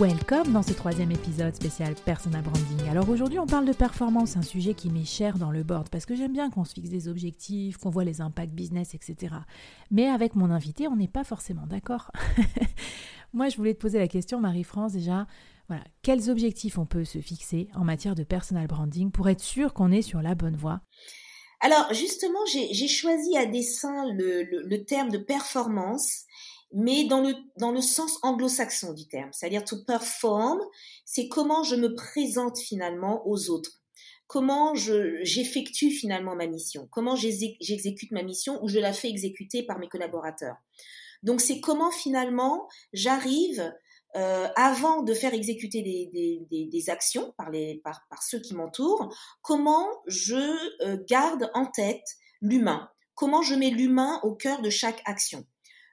Welcome dans ce troisième épisode spécial Personal Branding. Alors aujourd'hui on parle de performance, un sujet qui m'est cher dans le board parce que j'aime bien qu'on se fixe des objectifs, qu'on voit les impacts business, etc. Mais avec mon invité on n'est pas forcément d'accord. Moi je voulais te poser la question Marie-France déjà, voilà, quels objectifs on peut se fixer en matière de personal branding pour être sûr qu'on est sur la bonne voie? Alors justement, j'ai choisi à dessein le, terme de performance mais dans le, dans le sens anglo-saxon du terme. C'est-à-dire to perform, c'est comment je me présente finalement aux autres. Comment j'effectue finalement ma mission. Comment j'exécute ma mission ou je la fais exécuter par mes collaborateurs. Donc c'est comment finalement j'arrive euh, avant de faire exécuter des, des, des, actions par, les, par, par ceux qui m'entourent, comment je euh, garde en tête l'humain, comment je mets l'humain au cœur de chaque action.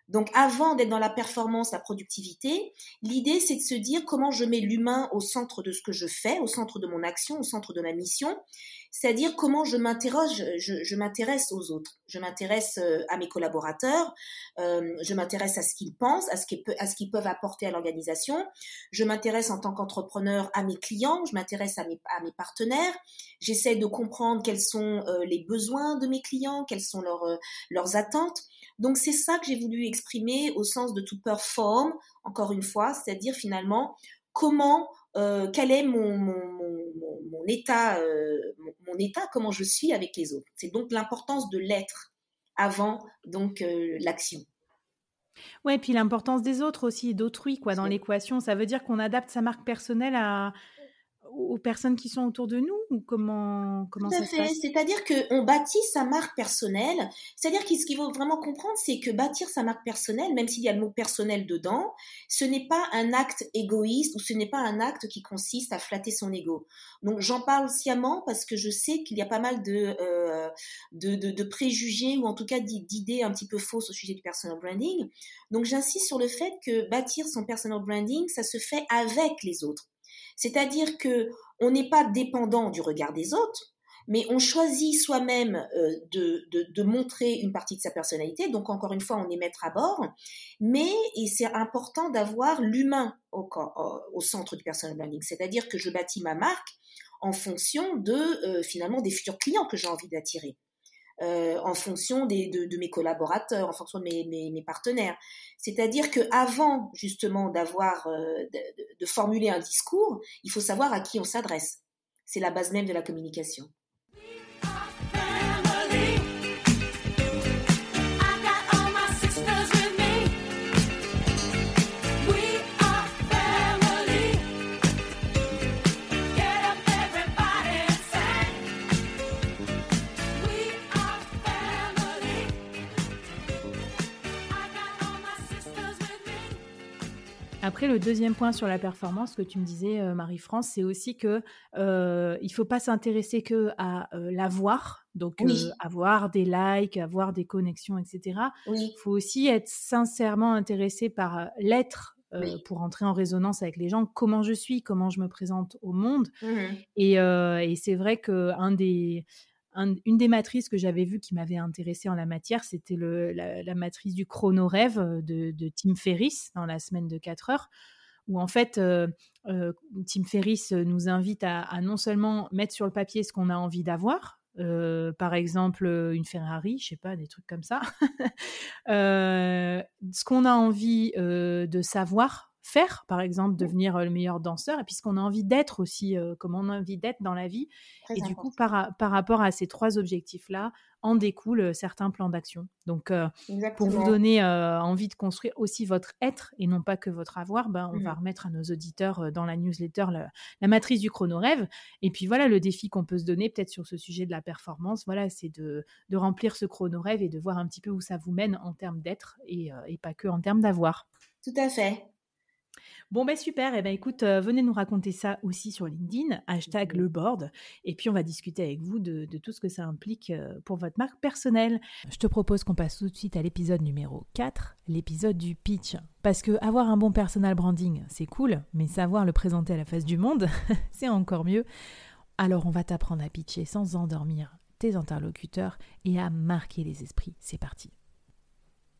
Donc avant d'être dans la performance, la productivité, l'idée c'est de se dire comment je mets l'humain au centre de ce que je fais, au centre de mon action, au centre de ma mission, c'est-à-dire comment je m'interroge, je, m'intéresse aux autres, je m'intéresse euh, à mes collaborateurs, euh, je m'intéresse à ce qu'ils pensent, à ce qu'ils, peuvent apporter à l'organisation, je m'intéresse en tant qu'entrepreneur à mes clients, je m'intéresse à mes, à mes partenaires, j'essaie de comprendre quels sont euh, les besoins de mes clients, quelles sont leurs, leurs attentes. Donc c'est ça que j'ai voulu exprimer au sens de to perform, encore une fois, c'est-à-dire finalement comment, euh, quel est mon, mon, état, euh, mon, état, comment je suis avec les autres. C'est donc l'importance de l'être avant donc euh, l'action. Ouais, puis l'importance des autres aussi, d'autrui quoi dans l'équation. Ça veut dire qu'on adapte sa marque personnelle à, aux personnes qui sont autour de nous ou comment comment Tout à fait. C'est-à-dire qu'on bâtit sa marque personnelle. C'est-à-dire que ce qu'il faut vraiment comprendre, c'est que bâtir sa marque personnelle, même s'il y a le mot personnel dedans, ce n'est pas un acte égoïste ou ce n'est pas un acte qui consiste à flatter son ego. Donc j'en parle sciemment parce que je sais qu'il y a pas mal de, euh, de, de, de, préjugés ou en tout cas d'idées un petit peu fausses au sujet du personal branding. Donc j'insiste sur le fait que bâtir son personal branding, ça se fait avec les autres. C'est-à-dire que on n'est pas dépendant du regard des autres, mais on choisit soi-même euh, de, de, montrer une partie de sa personnalité. Donc encore une fois, on est maître à bord, mais c'est important d'avoir l'humain au, au, centre du personal branding. C'est-à-dire que je bâtis ma marque en fonction de euh, finalement des futurs clients que j'ai envie d'attirer. Euh, en fonction des, de, mes collaborateurs, en fonction de mes, mes, partenaires. C'est-à-dire que avant justement d'avoir euh, de, formuler un discours, il faut savoir à qui on s'adresse. C'est la base même de la communication. Après, le deuxième point sur la performance que tu me disais, euh, Marie-France, c'est aussi que euh, il faut pas s'intéresser que à euh, l'avoir, donc euh, avoir des likes, avoir des connexions, etc. Il faut aussi être sincèrement intéressé par l'être pour entrer en résonance avec les gens, comment je suis, comment je me présente au monde. Mmh et, et c'est vrai que un des une des matrices que j'avais vues qui m'avait intéressée en la matière, c'était la, la, matrice du chrono-rêve euh, de, Tim Ferriss dans la semaine de 4 heures, où en fait, euh, euh, Tim Ferriss nous invite à, non seulement mettre sur le papier ce qu'on a envie d'avoir, par exemple une Ferrari, je sais pas, des trucs comme ça, ce qu'on a envie de savoir faire, par exemple, mmh. devenir le meilleur danseur, et puis ce qu'on a envie d'être aussi, comme on a envie d'être dans la vie. et du coup, par, par, rapport à ces trois objectifs-là, en découlent certains plans d'action. Donc, pour vous donner envie de construire aussi votre être et non pas que votre avoir, ben, on va mmh. remettre à nos auditeurs dans la newsletter la, matrice du chrono-rêve. Et puis voilà, le défi qu'on peut se donner peut-être sur ce sujet de la performance, voilà, c'est de, de, remplir ce chrono-rêve et de voir un petit peu où ça vous mène en termes d'être et, et pas que en termes d'avoir. Tout à fait. Bon, ben super. Et eh ben écoute, euh, venez nous raconter ça aussi sur LinkedIn, hashtag le board. Et puis, on va discuter avec vous de, tout ce que ça implique euh, pour votre marque personnelle. Je te propose qu'on passe tout de suite à l'épisode numéro 4, l'épisode du pitch. Parce que avoir un bon personal branding, c'est cool, mais savoir le présenter à la face du monde, c'est encore mieux. Alors, on va t'apprendre à pitcher sans endormir tes interlocuteurs et à marquer les esprits. C'est parti.